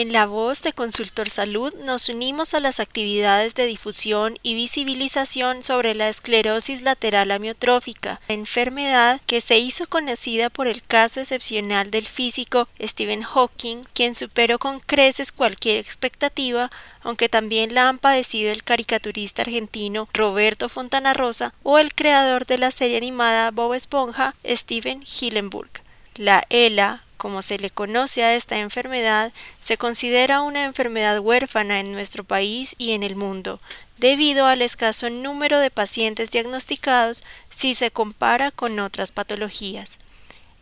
En la voz de Consultor Salud nos unimos a las actividades de difusión y visibilización sobre la esclerosis lateral amiotrófica, enfermedad que se hizo conocida por el caso excepcional del físico Stephen Hawking, quien superó con creces cualquier expectativa, aunque también la han padecido el caricaturista argentino Roberto Fontana Rosa o el creador de la serie animada Bob Esponja, Steven Hillenburg. La ELA como se le conoce a esta enfermedad, se considera una enfermedad huérfana en nuestro país y en el mundo, debido al escaso número de pacientes diagnosticados si se compara con otras patologías.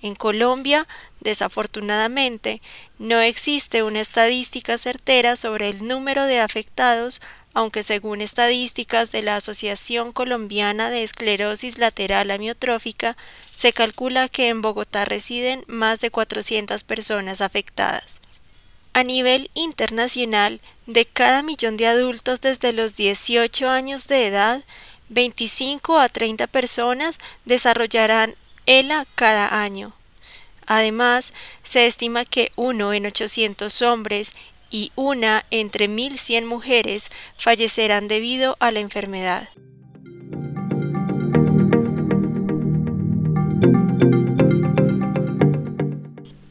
En Colombia, desafortunadamente, no existe una estadística certera sobre el número de afectados aunque según estadísticas de la Asociación Colombiana de Esclerosis Lateral Amiotrófica, se calcula que en Bogotá residen más de 400 personas afectadas. A nivel internacional, de cada millón de adultos desde los 18 años de edad, 25 a 30 personas desarrollarán ELA cada año. Además, se estima que uno en 800 hombres y una entre 1.100 mujeres fallecerán debido a la enfermedad.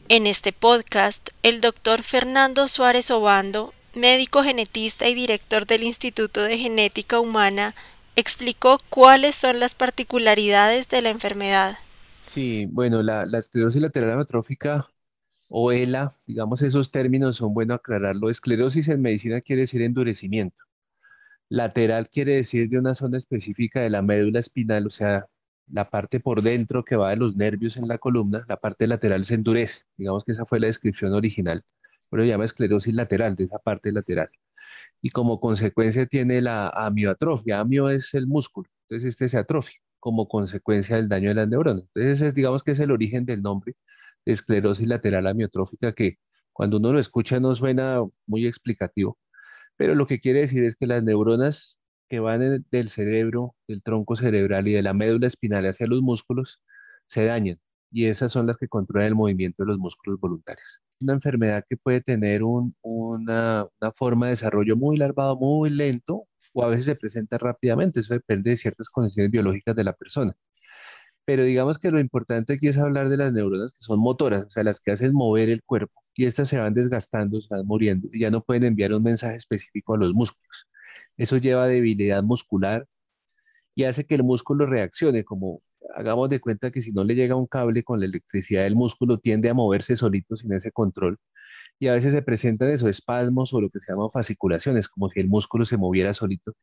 En este podcast, el doctor Fernando Suárez Obando, médico genetista y director del Instituto de Genética Humana, explicó cuáles son las particularidades de la enfermedad. Sí, bueno, la, la esclerosis lateral amiotrófica o ELA, digamos esos términos son bueno aclararlo. Esclerosis en medicina quiere decir endurecimiento. Lateral quiere decir de una zona específica de la médula espinal, o sea, la parte por dentro que va de los nervios en la columna, la parte lateral se endurece. Digamos que esa fue la descripción original, pero se llama esclerosis lateral, de esa parte lateral. Y como consecuencia tiene la amioatrofia. Amio es el músculo, entonces este se atrofia como consecuencia del daño de las neuronas. Entonces, digamos que es el origen del nombre esclerosis lateral amiotrófica que cuando uno lo escucha no suena muy explicativo, pero lo que quiere decir es que las neuronas que van del cerebro, del tronco cerebral y de la médula espinal hacia los músculos se dañan y esas son las que controlan el movimiento de los músculos voluntarios. Una enfermedad que puede tener una, una forma de desarrollo muy larvado, muy lento o a veces se presenta rápidamente, eso depende de ciertas condiciones biológicas de la persona. Pero digamos que lo importante aquí es hablar de las neuronas que son motoras, o sea, las que hacen mover el cuerpo y estas se van desgastando, se van muriendo y ya no pueden enviar un mensaje específico a los músculos. Eso lleva debilidad muscular y hace que el músculo reaccione, como hagamos de cuenta que si no le llega un cable con la electricidad, el músculo tiende a moverse solito sin ese control y a veces se presentan esos espasmos o lo que se llama fasciculaciones, como si el músculo se moviera solito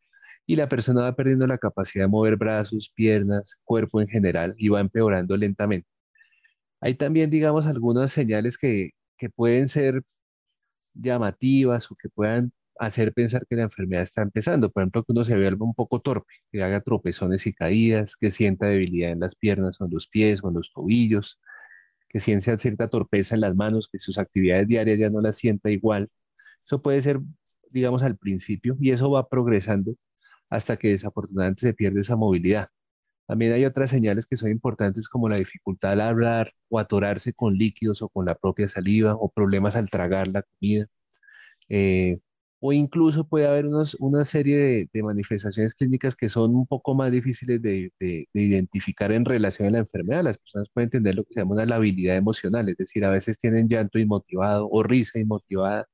y la persona va perdiendo la capacidad de mover brazos, piernas, cuerpo en general y va empeorando lentamente. Hay también, digamos, algunas señales que, que pueden ser llamativas o que puedan hacer pensar que la enfermedad está empezando. Por ejemplo, que uno se vea un poco torpe, que haga tropezones y caídas, que sienta debilidad en las piernas o en los pies o en los tobillos, que sienta cierta torpeza en las manos, que sus actividades diarias ya no las sienta igual. Eso puede ser, digamos, al principio y eso va progresando hasta que desafortunadamente se pierde esa movilidad. También hay otras señales que son importantes como la dificultad al hablar o atorarse con líquidos o con la propia saliva o problemas al tragar la comida. Eh, o incluso puede haber unos, una serie de, manifestaciones clínicas que son un poco más difíciles de, de, identificar en relación a la enfermedad. Las personas pueden tener lo que se llama una labilidad emocional, es decir, a veces tienen llanto inmotivado o risa inmotivada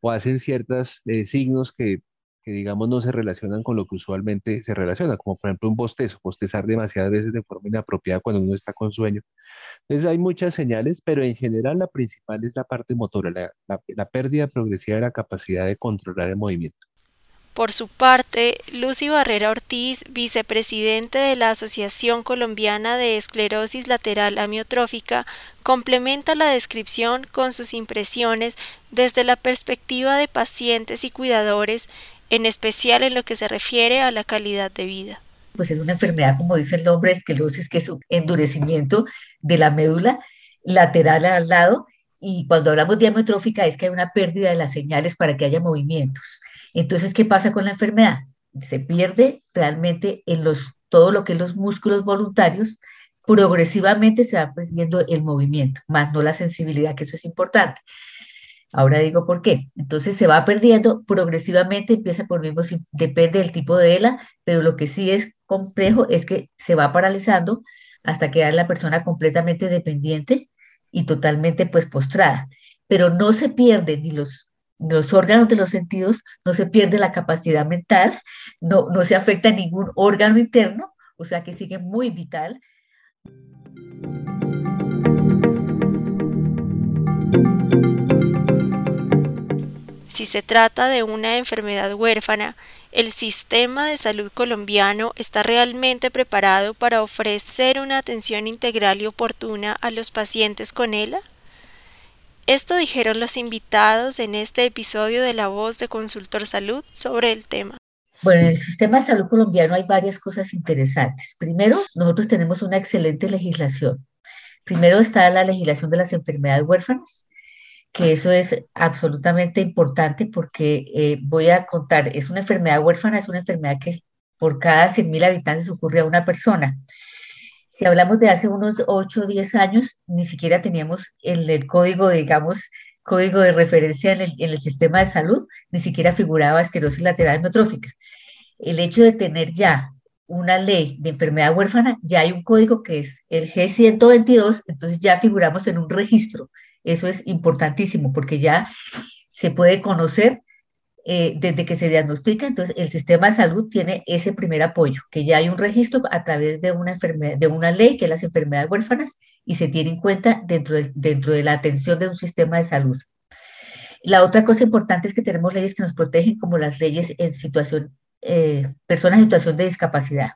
o hacen ciertos eh, signos que que digamos no se relacionan con lo que usualmente se relaciona, como por ejemplo un bostezo, bostezar demasiadas veces de forma inapropiada cuando uno está con sueño. Entonces hay muchas señales, pero en general la principal es la parte motora, la, la pérdida progresiva de la capacidad de controlar el movimiento. Por su parte, Lucy Barrera Ortiz, vicepresidente de la Asociación Colombiana de Esclerosis Lateral Amiotrófica, complementa la descripción con sus impresiones desde la perspectiva de pacientes y cuidadores en especial en lo que se refiere a la calidad de vida. Pues es una enfermedad, como dice el nombre, esclerosis, que es un endurecimiento de la médula lateral al lado. Y cuando hablamos de amiotrófica es que hay una pérdida de las señales para que haya movimientos. Entonces, ¿qué pasa con la enfermedad? Se pierde realmente en los, todo lo que es los músculos voluntarios, progresivamente se va perdiendo el movimiento, más no la sensibilidad, que eso es importante. Ahora digo por qué. Entonces se va perdiendo progresivamente, empieza por mismo, depende del tipo de ELA, pero lo que sí es complejo es que se va paralizando hasta quedar la persona completamente dependiente y totalmente pues postrada. Pero no se pierden ni los, los órganos de los sentidos, no se pierde la capacidad mental, no, no se afecta ningún órgano interno, o sea que sigue muy vital. Si se trata de una enfermedad huérfana, ¿el sistema de salud colombiano está realmente preparado para ofrecer una atención integral y oportuna a los pacientes con ELA? Esto dijeron los invitados en este episodio de La Voz de Consultor Salud sobre el tema. Bueno, en el sistema de salud colombiano hay varias cosas interesantes. Primero, nosotros tenemos una excelente legislación. Primero está la legislación de las enfermedades huérfanas, que eso es absolutamente importante porque eh, voy a contar, es una enfermedad huérfana, es una enfermedad que por cada 100.000 habitantes ocurre a una persona. Si hablamos de hace unos 8 o 10 años, ni siquiera teníamos el, el código, digamos, código de referencia en el, en el, sistema de salud, ni siquiera figuraba esclerosis lateral amiotrófica. El hecho de tener ya una ley de enfermedad huérfana, ya hay un código que es el G122, entonces ya figuramos en un registro eso es importantísimo porque ya se puede conocer eh, desde que se diagnostica, entonces el sistema de salud tiene ese primer apoyo, que ya hay un registro a través de una, enfermedad, de una ley que es las enfermedades huérfanas y se tiene en cuenta dentro de, dentro de la atención de un sistema de salud. La otra cosa importante es que tenemos leyes que nos protegen como las leyes en situación, eh, personas en situación de discapacidad.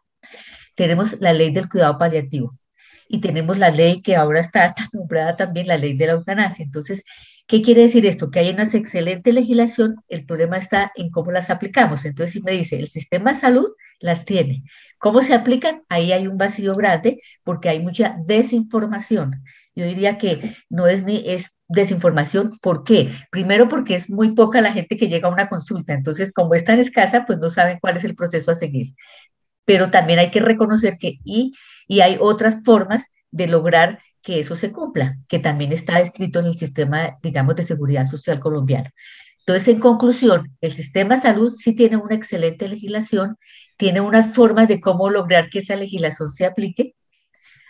Tenemos la ley del cuidado paliativo y tenemos la ley que ahora está nombrada también la ley de la eutanasia. Entonces, ¿qué quiere decir esto? Que hay una excelente legislación, el problema está en cómo las aplicamos. Entonces, si me dice, el sistema de salud las tiene. ¿Cómo se aplican? Ahí hay un vacío grande porque hay mucha desinformación. Yo diría que no es ni es desinformación. ¿Por qué? Primero porque es muy poca la gente que llega a una consulta. Entonces, como es tan escasa, pues no saben cuál es el proceso a seguir. Pero también hay que reconocer que y y hay otras formas de lograr que eso se cumpla, que también está escrito en el sistema, digamos, de seguridad social colombiano. Entonces, en conclusión, el sistema salud sí tiene una excelente legislación, tiene unas formas de cómo lograr que esa legislación se aplique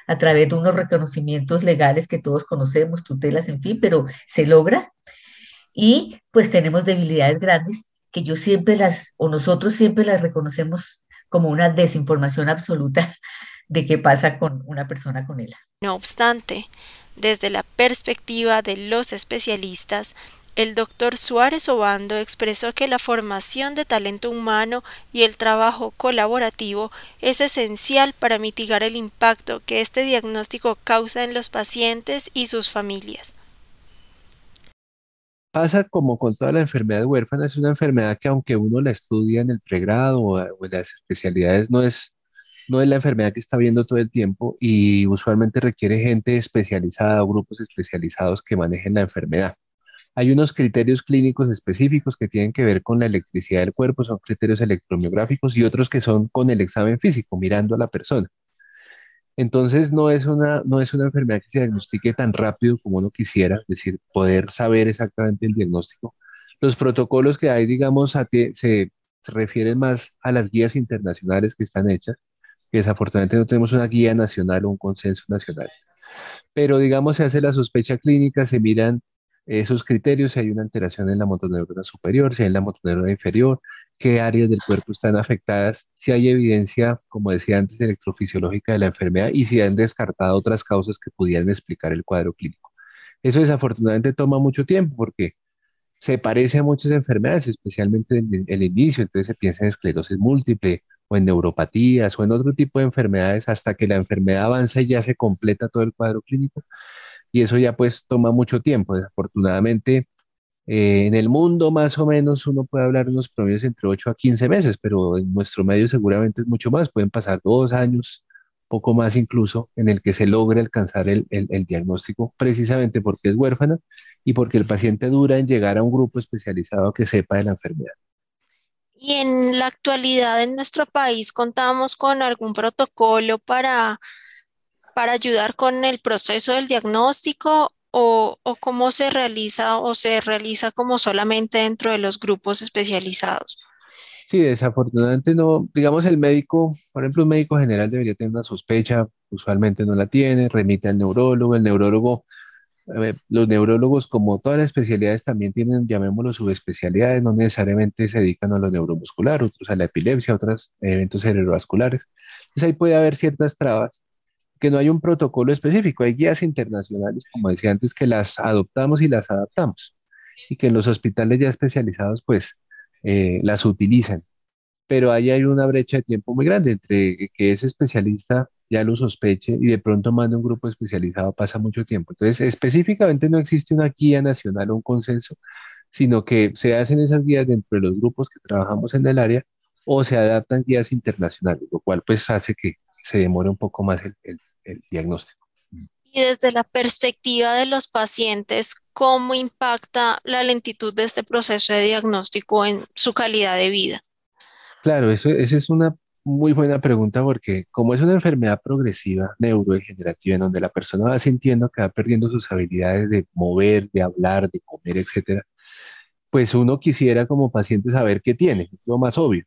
a través de unos reconocimientos legales que todos conocemos, tutelas, en fin, pero se logra. Y pues tenemos debilidades grandes que yo siempre las, o nosotros siempre las reconocemos como una desinformación absoluta de qué pasa con una persona con ELA. No obstante, desde la perspectiva de los especialistas, el doctor Suárez Obando expresó que la formación de talento humano y el trabajo colaborativo es esencial para mitigar el impacto que este diagnóstico causa en los pacientes y sus familias. Pasa como con toda la enfermedad huérfana, es una enfermedad que aunque uno la estudia en el pregrado o en las especialidades, no es no es la enfermedad que está viendo todo el tiempo y usualmente requiere gente especializada o grupos especializados que manejen la enfermedad. Hay unos criterios clínicos específicos que tienen que ver con la electricidad del cuerpo, son criterios electromiográficos y otros que son con el examen físico, mirando a la persona. Entonces no es una, no es una enfermedad que se diagnostique tan rápido como uno quisiera, es decir, poder saber exactamente el diagnóstico. Los protocolos que hay, digamos, se, se refieren más a las guías internacionales que están hechas que desafortunadamente no tenemos una guía nacional o un consenso nacional. Pero digamos, se hace la sospecha clínica, se miran esos criterios, si hay una alteración en la motoneurona superior, si hay en la motoneurona inferior, qué áreas del cuerpo están afectadas, si hay evidencia, como decía antes, electrofisiológica de la enfermedad y si han descartado otras causas que pudieran explicar el cuadro clínico. Eso desafortunadamente toma mucho tiempo porque se parece a muchas enfermedades, especialmente en el inicio, entonces se piensa en esclerosis múltiple o en neuropatías o en otro tipo de enfermedades hasta que la enfermedad avanza y ya se completa todo el cuadro clínico. Y eso ya pues toma mucho tiempo. Desafortunadamente, eh, en el mundo más o menos uno puede hablar de unos promedios entre 8 a 15 meses, pero en nuestro medio seguramente es mucho más. Pueden pasar dos años, poco más incluso, en el que se logre alcanzar el, el diagnóstico precisamente porque es huérfana y porque el paciente dura en llegar a un grupo especializado que sepa de la enfermedad. Y en la actualidad en nuestro país contamos con algún protocolo para, para ayudar con el proceso del diagnóstico o, o cómo se realiza o se realiza como solamente dentro de los grupos especializados? Sí, desafortunadamente no, digamos el médico, por ejemplo, un médico general debería tener una sospecha, usualmente no la tiene, remite al neurólogo, el neurólogo, los neurólogos como todas las especialidades también tienen, llamémoslo subespecialidades, no necesariamente se dedican a lo neuromuscular, otros a la epilepsia, otros eventos cerebrovasculares. Entonces ahí puede haber ciertas trabas, que no hay un protocolo específico, hay guías internacionales, como decía antes, que las adoptamos y las adaptamos, y que en los hospitales ya especializados, pues, eh, las utilizan. Pero ahí hay una brecha de tiempo muy grande entre que ese especialista ya lo sospeche y de pronto manda un grupo especializado, pasa mucho tiempo. Entonces, específicamente no existe una guía nacional o un consenso, sino que se hacen esas guías dentro de los grupos que trabajamos en el área o se adaptan guías internacionales, lo cual pues hace que se demore un poco más el, el diagnóstico. Y desde la perspectiva de los pacientes, ¿cómo impacta la lentitud de este proceso de diagnóstico en su calidad de vida? Claro, eso, esa es una muy buena pregunta porque como es una enfermedad progresiva, neurodegenerativa, en donde la persona va sintiendo que va perdiendo sus habilidades de mover, de hablar, de comer, etcétera, pues uno quisiera como paciente saber qué tiene, es lo más obvio.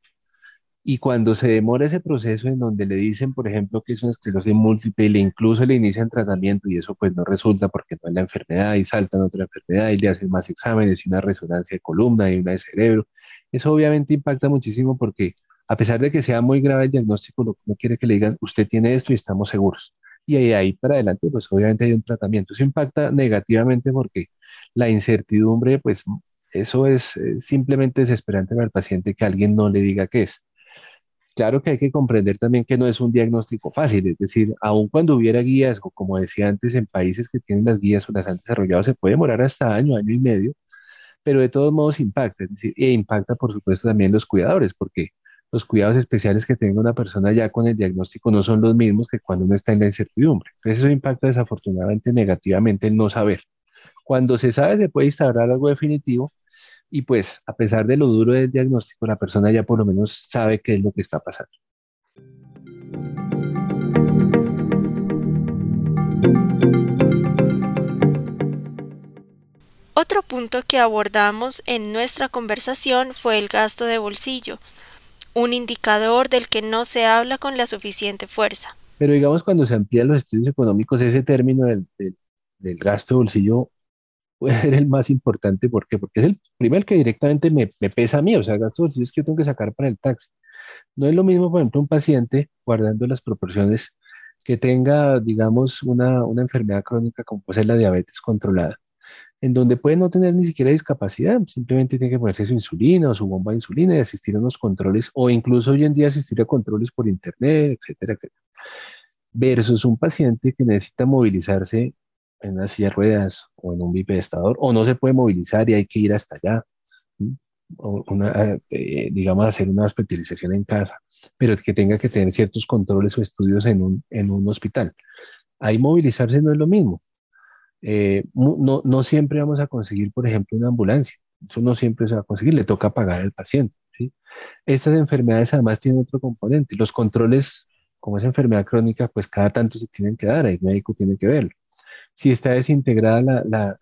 Y cuando se demora ese proceso en donde le dicen, por ejemplo, que es una esclerosis múltiple y le incluso le inician tratamiento y eso pues no resulta porque no es la enfermedad y saltan otra enfermedad y le hacen más exámenes y una resonancia de columna y una de cerebro, eso obviamente impacta muchísimo porque a pesar de que sea muy grave el diagnóstico, lo que uno quiere que le digan, usted tiene esto y estamos seguros. Y ahí, ahí para adelante, pues obviamente hay un tratamiento. Eso impacta negativamente porque la incertidumbre, pues eso es eh, simplemente desesperante para el paciente que alguien no le diga qué es. Claro que hay que comprender también que no es un diagnóstico fácil, es decir, aun cuando hubiera guías, como decía antes, en países que tienen las guías o las han desarrollado, se puede demorar hasta año, año y medio, pero de todos modos impacta, es decir, e impacta por supuesto también los cuidadores, porque los cuidados especiales que tenga una persona ya con el diagnóstico no son los mismos que cuando uno está en la incertidumbre. Eso impacta desafortunadamente negativamente el no saber. Cuando se sabe se puede instaurar algo definitivo, y pues a pesar de lo duro del diagnóstico, la persona ya por lo menos sabe qué es lo que está pasando. Otro punto que abordamos en nuestra conversación fue el gasto de bolsillo, un indicador del que no se habla con la suficiente fuerza. Pero digamos cuando se amplían los estudios económicos, ese término del, del gasto de bolsillo puede ser el más importante. ¿Por qué? Porque es el primer que directamente me, me pesa a mí, o sea, gastos que yo tengo que sacar para el taxi. No es lo mismo, por ejemplo, un paciente, guardando las proporciones, que tenga, digamos, una, una enfermedad crónica como puede ser la diabetes controlada, en donde puede no tener ni siquiera discapacidad, simplemente tiene que ponerse su insulina o su bomba de insulina y asistir a unos controles, o incluso hoy en día asistir a controles por internet, etcétera, etcétera. Versus un paciente que necesita movilizarse en una silla de ruedas o en un bipedestador, o no se puede movilizar y hay que ir hasta allá, eh, digamos, hacer una hospitalización en casa, pero que tenga que tener ciertos controles o estudios en un, en un hospital. Ahí movilizarse no es lo mismo. Eh, no, no siempre vamos a conseguir, por ejemplo, una ambulancia. Eso no siempre se va a conseguir, le toca pagar al paciente. Estas enfermedades además tienen otro componente. Los controles, como es enfermedad crónica, pues cada tanto se tienen que dar, el médico tiene que verlo si está desintegrada la,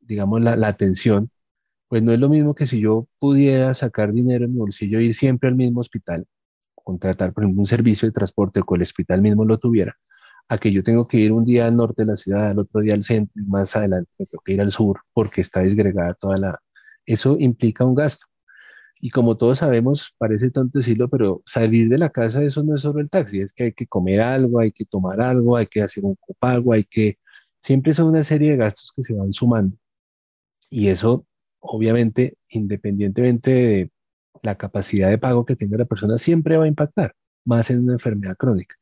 digamos, la, atención, pues no es lo mismo que si yo pudiera sacar dinero en mi bolsillo e ir siempre al mismo hospital, contratar, por ejemplo, un servicio de transporte o que el hospital mismo lo tuviera, a que yo tengo que ir un día al norte de la ciudad, al otro día al centro y más adelante me tengo que ir al sur porque está desgregada toda la... Eso implica un gasto. Y como todos sabemos, parece tonto decirlo, pero salir de la casa, eso no es solo el taxi, es que hay que comer algo, hay que tomar algo, hay que hacer un copago, hay que... Siempre son una serie de gastos que se van sumando. Y eso, obviamente, independientemente de la capacidad de pago que tenga la persona, siempre va a impactar, más en una enfermedad crónica.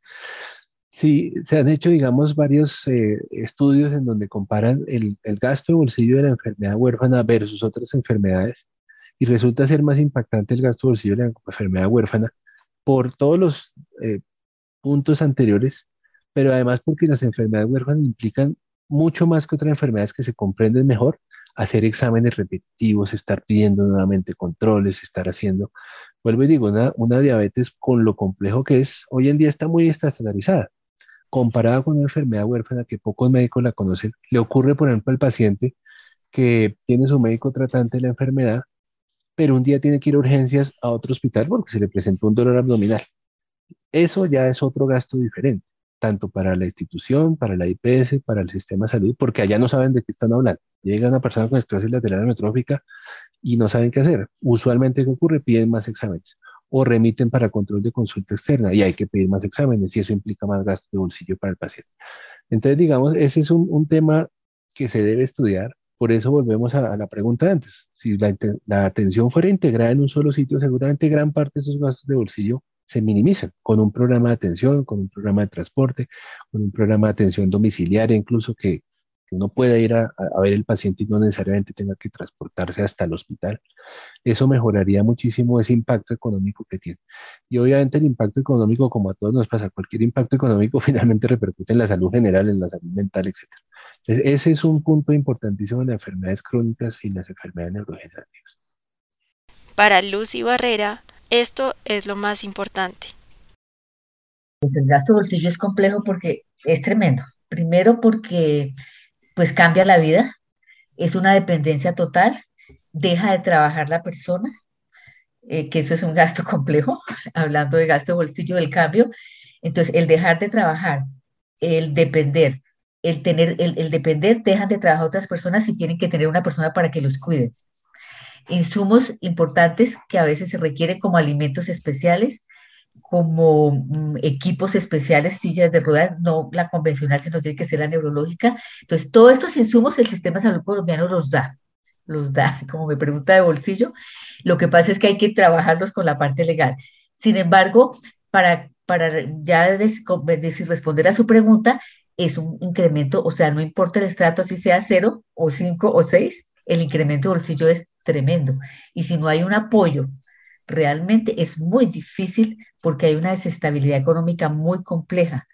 Sí, se han hecho, digamos, varios eh, estudios en donde comparan el, gasto de bolsillo de la enfermedad huérfana versus otras enfermedades y resulta ser más impactante el gasto bolsillo de la enfermedad huérfana por todos los eh, puntos anteriores, pero además porque las enfermedades huérfanas implican mucho más que otras enfermedades que se comprenden mejor, hacer exámenes repetitivos, estar pidiendo nuevamente controles, estar haciendo, vuelvo y digo, una, una diabetes con lo complejo que es, hoy en día está muy estandarizada. Comparada con una enfermedad huérfana que pocos médicos la conocen, le ocurre, por ejemplo, al paciente que tiene su médico tratante de la enfermedad, pero un día tiene que ir a urgencias a otro hospital porque se le presentó un dolor abdominal. Eso ya es otro gasto diferente, tanto para la institución, para la IPS, para el sistema de salud, porque allá no saben de qué están hablando. Llega una persona con esclerosis lateral amiotrófica y no saben qué hacer. Usualmente, ¿qué ocurre? Piden más exámenes o remiten para control de consulta externa y hay que pedir más exámenes y eso implica más gasto de bolsillo para el paciente. Entonces, digamos, ese es un, tema que se debe estudiar. Por eso volvemos a, la pregunta de antes. Si la, la, atención fuera integrada en un solo sitio, seguramente gran parte de esos gastos de bolsillo se minimizan con un programa de atención, con un programa de transporte, con un programa de atención domiciliaria, incluso que, uno pueda ir a, ver el paciente y no necesariamente tenga que transportarse hasta el hospital. Eso mejoraría muchísimo ese impacto económico que tiene. Y obviamente el impacto económico, como a todos nos pasa, cualquier impacto económico finalmente repercute en la salud general, en la salud mental, etc. ese es un punto importantísimo en las enfermedades crónicas y las enfermedades neurodegenerativas. Para Lucy Barrera, esto es lo más importante. Pues el gasto bolsillo es complejo porque es tremendo. Primero porque pues cambia la vida, es una dependencia total, deja de trabajar la persona, eh, que eso es un gasto complejo, hablando de gasto de bolsillo del cambio. Entonces, el dejar de trabajar, el depender, el tener, el, el depender, dejan de trabajar otras personas y tienen que tener una persona para que los cuide. Insumos importantes que a veces se requieren como alimentos especiales, como mm, equipos especiales, sillas de ruedas, no la convencional, sino tiene que ser la neurológica. Entonces, todos estos insumos el sistema de salud colombiano los da, los da, como me pregunta de bolsillo. Lo que pasa es que hay que trabajarlos con la parte legal. Sin embargo, para, para ya decir, responder a su pregunta, es un incremento, o sea, no importa el estrato si sea cero o cinco o seis, el incremento de bolsillo es tremendo. Y si no hay un apoyo realmente es muy difícil porque hay una desestabilidad económica muy compleja.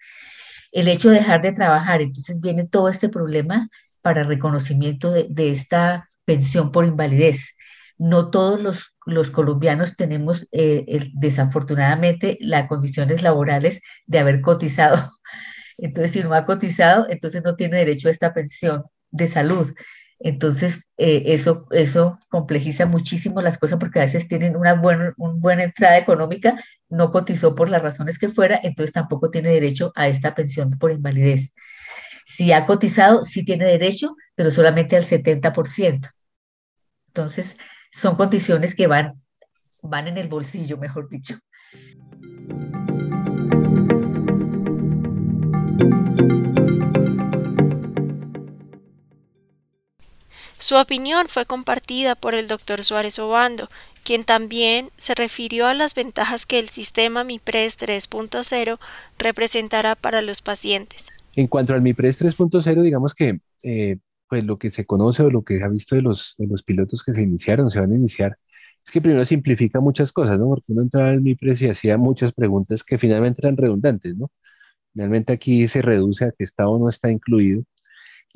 El hecho de dejar de trabajar, entonces viene todo este problema para reconocimiento de, esta pensión por invalidez. No todos los, colombianos tenemos eh, desafortunadamente las condiciones laborales de haber cotizado. Entonces, si no ha cotizado, entonces no tiene derecho a esta pensión de salud. Entonces, eh, eso, eso complejiza muchísimo las cosas porque a veces tienen una, buena, una buena entrada económica, no cotizó por las razones que fuera, entonces tampoco tiene derecho a esta pensión por invalidez. Si ha cotizado, sí tiene derecho, pero solamente al 70%. Entonces, son condiciones que van, van en el bolsillo, mejor dicho. Su opinión fue compartida por el doctor Suárez Obando, quien también se refirió a las ventajas que el sistema MIPRES 3.0 representará para los pacientes. En cuanto al MIPRES 3.0, digamos que eh, pues lo que se conoce o lo que se ha visto de los, de los pilotos que se iniciaron, se van a iniciar, es que primero simplifica muchas cosas, ¿no? Porque uno entraba al MIPRES y hacía muchas preguntas que finalmente eran redundantes, ¿no? Finalmente aquí se reduce a que está o no está incluido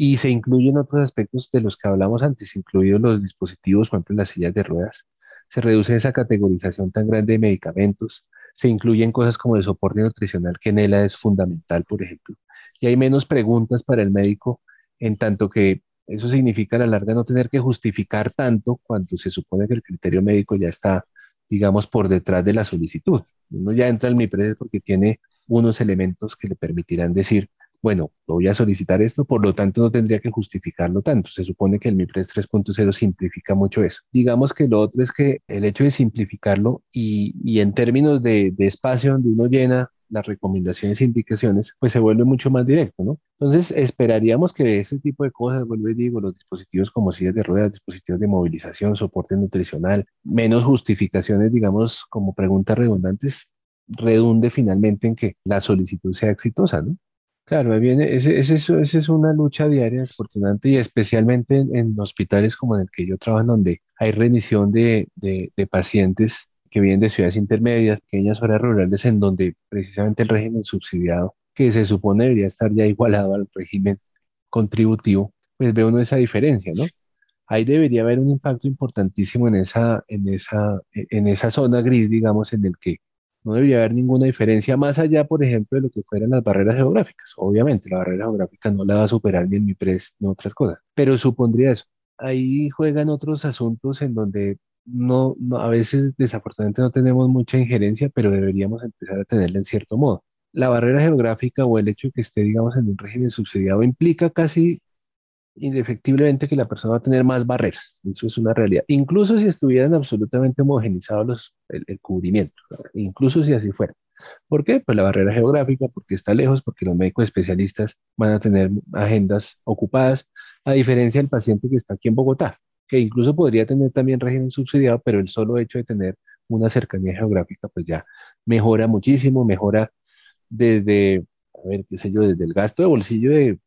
y se incluyen otros aspectos de los que hablamos antes, incluidos los dispositivos, por ejemplo, las sillas de ruedas. Se reduce esa categorización tan grande de medicamentos. Se incluyen cosas como el soporte nutricional, que en ELA es fundamental, por ejemplo. Y hay menos preguntas para el médico, en tanto que eso significa a la larga no tener que justificar tanto cuando se supone que el criterio médico ya está, digamos, por detrás de la solicitud. Uno ya entra al MIPRES porque tiene unos elementos que le permitirán decir, bueno, voy a solicitar esto, por lo tanto no tendría que justificarlo tanto. Se supone que el MIPRES 3.0 simplifica mucho eso. Digamos que lo otro es que el hecho de simplificarlo y, en términos de, espacio donde uno llena las recomendaciones e indicaciones, pues se vuelve mucho más directo, ¿no? Entonces, esperaríamos que ese tipo de cosas, vuelvo y digo, los dispositivos como sillas de ruedas, dispositivos de movilización, soporte nutricional, menos justificaciones, digamos, como preguntas redundantes, redunde finalmente en que la solicitud sea exitosa, ¿no? Claro, viene, ese, ese, ese es una lucha diaria, desafortunadamente, y especialmente en, hospitales como en el que yo trabajo, donde hay remisión de, de, pacientes que vienen de ciudades intermedias, pequeñas zonas rurales, en donde precisamente el régimen subsidiado, que se supone debería estar ya igualado al régimen contributivo, pues ve uno esa diferencia, ¿no? Ahí debería haber un impacto importantísimo en esa, en esa, en esa zona gris, digamos, en el que No debería haber ninguna diferencia más allá, por ejemplo, de lo que fueran las barreras geográficas. Obviamente, la barrera geográfica no la va a superar ni en mi pres ni otras cosas, pero supondría eso. Ahí juegan otros asuntos en donde no, a veces desafortunadamente no tenemos mucha injerencia, pero deberíamos empezar a tenerla en cierto modo. La barrera geográfica o el hecho de que esté, digamos, en un régimen subsidiado implica casi indefectiblemente que la persona va a tener más barreras. Eso es una realidad. Incluso si estuvieran absolutamente homogenizados los, el, cubrimiento, incluso si así fuera. ¿Por qué? Pues la barrera geográfica, porque está lejos, porque los médicos especialistas van a tener agendas ocupadas, a diferencia del paciente que está aquí en Bogotá, que incluso podría tener también régimen subsidiado, pero el solo hecho de tener una cercanía geográfica, pues ya mejora muchísimo, mejora desde, a ver, qué sé yo, desde el gasto de bolsillo de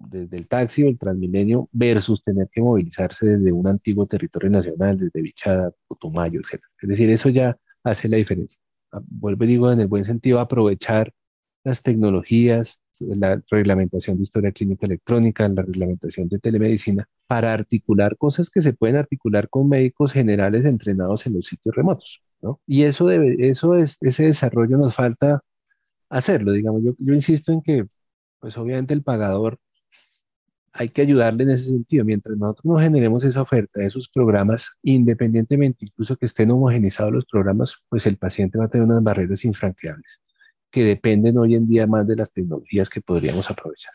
desde el taxi o el Transmilenio versus tener que movilizarse desde un antiguo territorio nacional, desde Bichada, Putumayo, etc. Es decir, eso ya hace la diferencia. Ah, vuelvo y digo en el buen sentido, aprovechar las tecnologías, la reglamentación de historia clínica electrónica, la reglamentación de telemedicina, para articular cosas que se pueden articular con médicos generales entrenados en los sitios remotos. ¿no? Y eso, debe, eso es, ese desarrollo nos falta hacerlo, digamos. Yo, yo insisto en que, pues obviamente el pagador hay que ayudarle en ese sentido. Mientras nosotros no generemos esa oferta de esos programas, independientemente incluso que estén homogenizados los programas, pues el paciente va a tener unas barreras infranqueables que dependen hoy en día más de las tecnologías que podríamos aprovechar.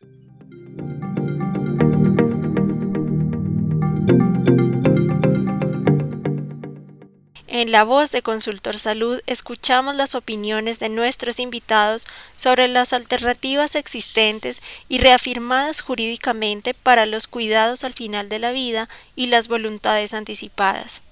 En la voz de Consultor Salud escuchamos las opiniones de nuestros invitados sobre las alternativas existentes y reafirmadas jurídicamente para los cuidados al final de la vida y las voluntades anticipadas.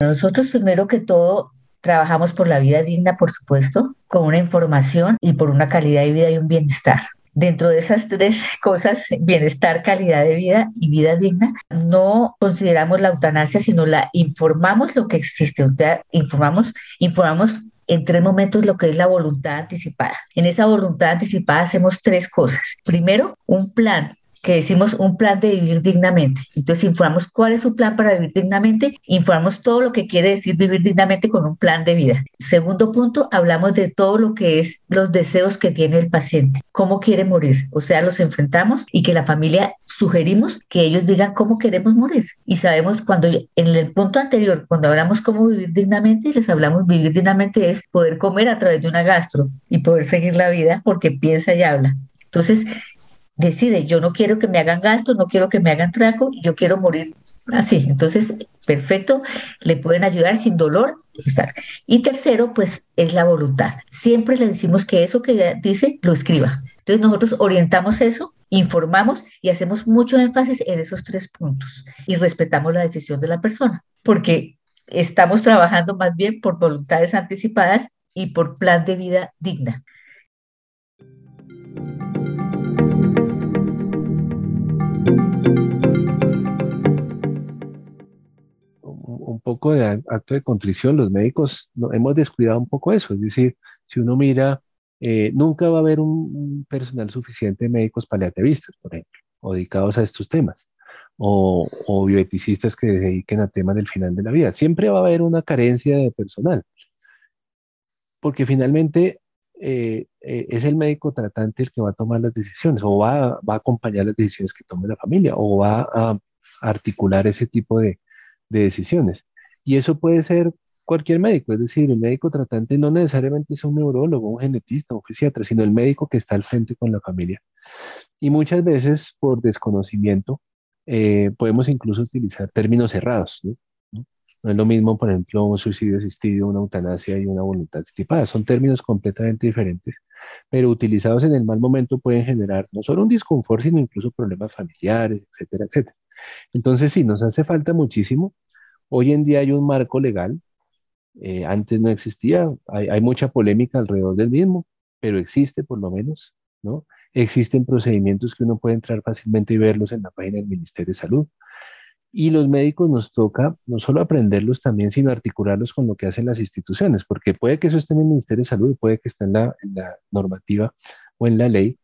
Nosotros primero que todo trabajamos por la vida digna, por supuesto, con una información y por una calidad de vida y un bienestar. Dentro de esas tres cosas, bienestar, calidad de vida y vida digna, no consideramos la eutanasia, sino la informamos lo que existe, informamos, informamos en tres momentos lo que es la voluntad anticipada. En esa voluntad anticipada hacemos tres cosas. Primero, un plan que decimos un plan de vivir dignamente. Entonces informamos cuál es su plan para vivir dignamente, informamos todo lo que quiere decir vivir dignamente con un plan de vida. Segundo punto, hablamos de todo lo que es los deseos que tiene el paciente, cómo quiere morir, o sea, los enfrentamos y que la familia sugerimos que ellos digan cómo queremos morir. Y sabemos cuando en el punto anterior, cuando hablamos cómo vivir dignamente, les hablamos vivir dignamente es poder comer a través de una gastro y poder seguir la vida porque piensa y habla. Entonces, decide, yo no quiero que me hagan gasto, no quiero que me hagan traco, yo quiero morir así. Entonces, perfecto, le pueden ayudar sin dolor. Y tercero, pues es la voluntad. Siempre le decimos que eso que dice lo escriba. Entonces nosotros orientamos eso, informamos y hacemos mucho énfasis en esos tres puntos y respetamos la decisión de la persona, porque estamos trabajando más bien por voluntades anticipadas y por plan de vida digna. Un poco de acto de contrición, los médicos no, hemos descuidado un poco eso, es decir, si uno mira, eh, nunca va a haber un, personal suficiente de médicos paliativistas, por ejemplo, o dedicados a estos temas, o, o bioeticistas que se dediquen a temas del final de la vida. Siempre va a haber una carencia de personal, porque finalmente eh, eh, es el médico tratante el que va a tomar las decisiones o va, va, a acompañar las decisiones que tome la familia o va a articular ese tipo de, de decisiones. Y eso puede ser cualquier médico, es decir, el médico tratante no necesariamente es un neurólogo, un genetista, un fisiatra, sino el médico que está al frente con la familia. Y muchas veces por desconocimiento eh, podemos incluso utilizar términos cerrados. ¿no? ¿no? es lo mismo, por ejemplo, un suicidio asistido, una eutanasia y una voluntad estipada. Son términos completamente diferentes, pero utilizados en el mal momento pueden generar no solo un disconfort, sino incluso problemas familiares, etcétera, etcétera. Entonces, sí, nos hace falta muchísimo Hoy en día hay un marco legal, eh, antes no existía, hay, mucha polémica alrededor del mismo, pero existe por lo menos, ¿no? Existen procedimientos que uno puede entrar fácilmente y verlos en la página del Ministerio de Salud. Y los médicos nos toca no solo aprenderlos también, sino articularlos con lo que hacen las instituciones, porque puede que eso esté en el Ministerio de Salud, puede que esté en la normativa o en la ley,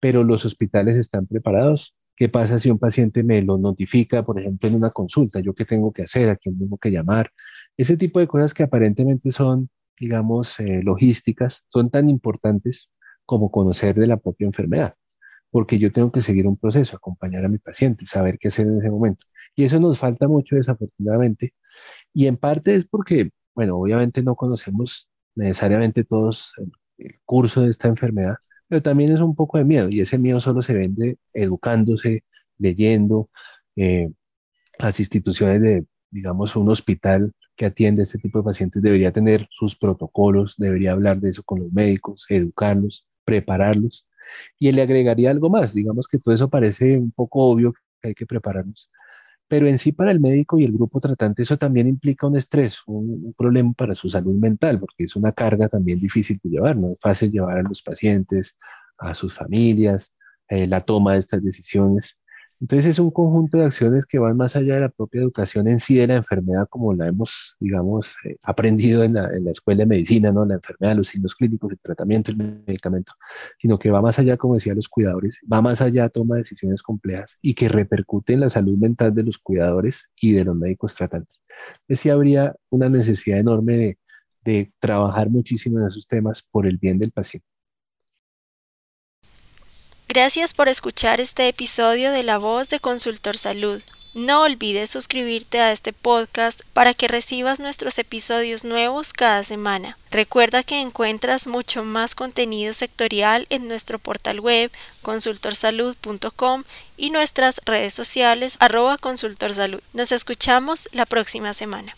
pero los hospitales están preparados ¿Qué pasa si un paciente me lo notifica, por ejemplo, en una consulta? ¿Yo qué tengo que hacer? ¿A quién tengo que llamar? Ese tipo de cosas que aparentemente son, digamos, eh, logísticas, son tan importantes como conocer de la propia enfermedad, porque yo tengo que seguir un proceso, acompañar a mi paciente, saber qué hacer en ese momento. Y eso nos falta mucho, desafortunadamente, y en parte es porque, bueno, obviamente no conocemos necesariamente todos el, el curso de esta enfermedad, pero también es un poco de miedo y ese miedo solo se vende educándose, leyendo, eh, las instituciones de, digamos, un hospital que atiende a este tipo de pacientes debería tener sus protocolos, debería hablar de eso con los médicos, educarlos, prepararlos. Y le agregaría algo más, digamos que todo eso parece un poco obvio que hay que prepararnos, pero en sí para el médico y el grupo tratante eso también implica un estrés, un, problema para su salud mental, porque es una carga también difícil de llevar, no es fácil llevar a los pacientes, a sus familias, eh, la toma de estas decisiones. Entonces es un conjunto de acciones que van más allá de la propia educación en sí de la enfermedad, como la hemos, digamos, eh, aprendido en la, escuela de medicina, ¿no? La enfermedad, los signos clínicos, el tratamiento, el medicamento, sino que va más allá, como decía los cuidadores, va más allá, toma decisiones complejas y que repercute en la salud mental de los cuidadores y de los médicos tratantes. Entonces sí habría una necesidad enorme de, de trabajar muchísimo en esos temas por el bien del paciente. Gracias por escuchar este episodio de La Voz de Consultor Salud. No olvides suscribirte a este podcast para que recibas nuestros episodios nuevos cada semana. Recuerda que encuentras mucho más contenido sectorial en nuestro portal web consultorsalud.com y nuestras redes sociales arroba consultorsalud. Nos escuchamos la próxima semana.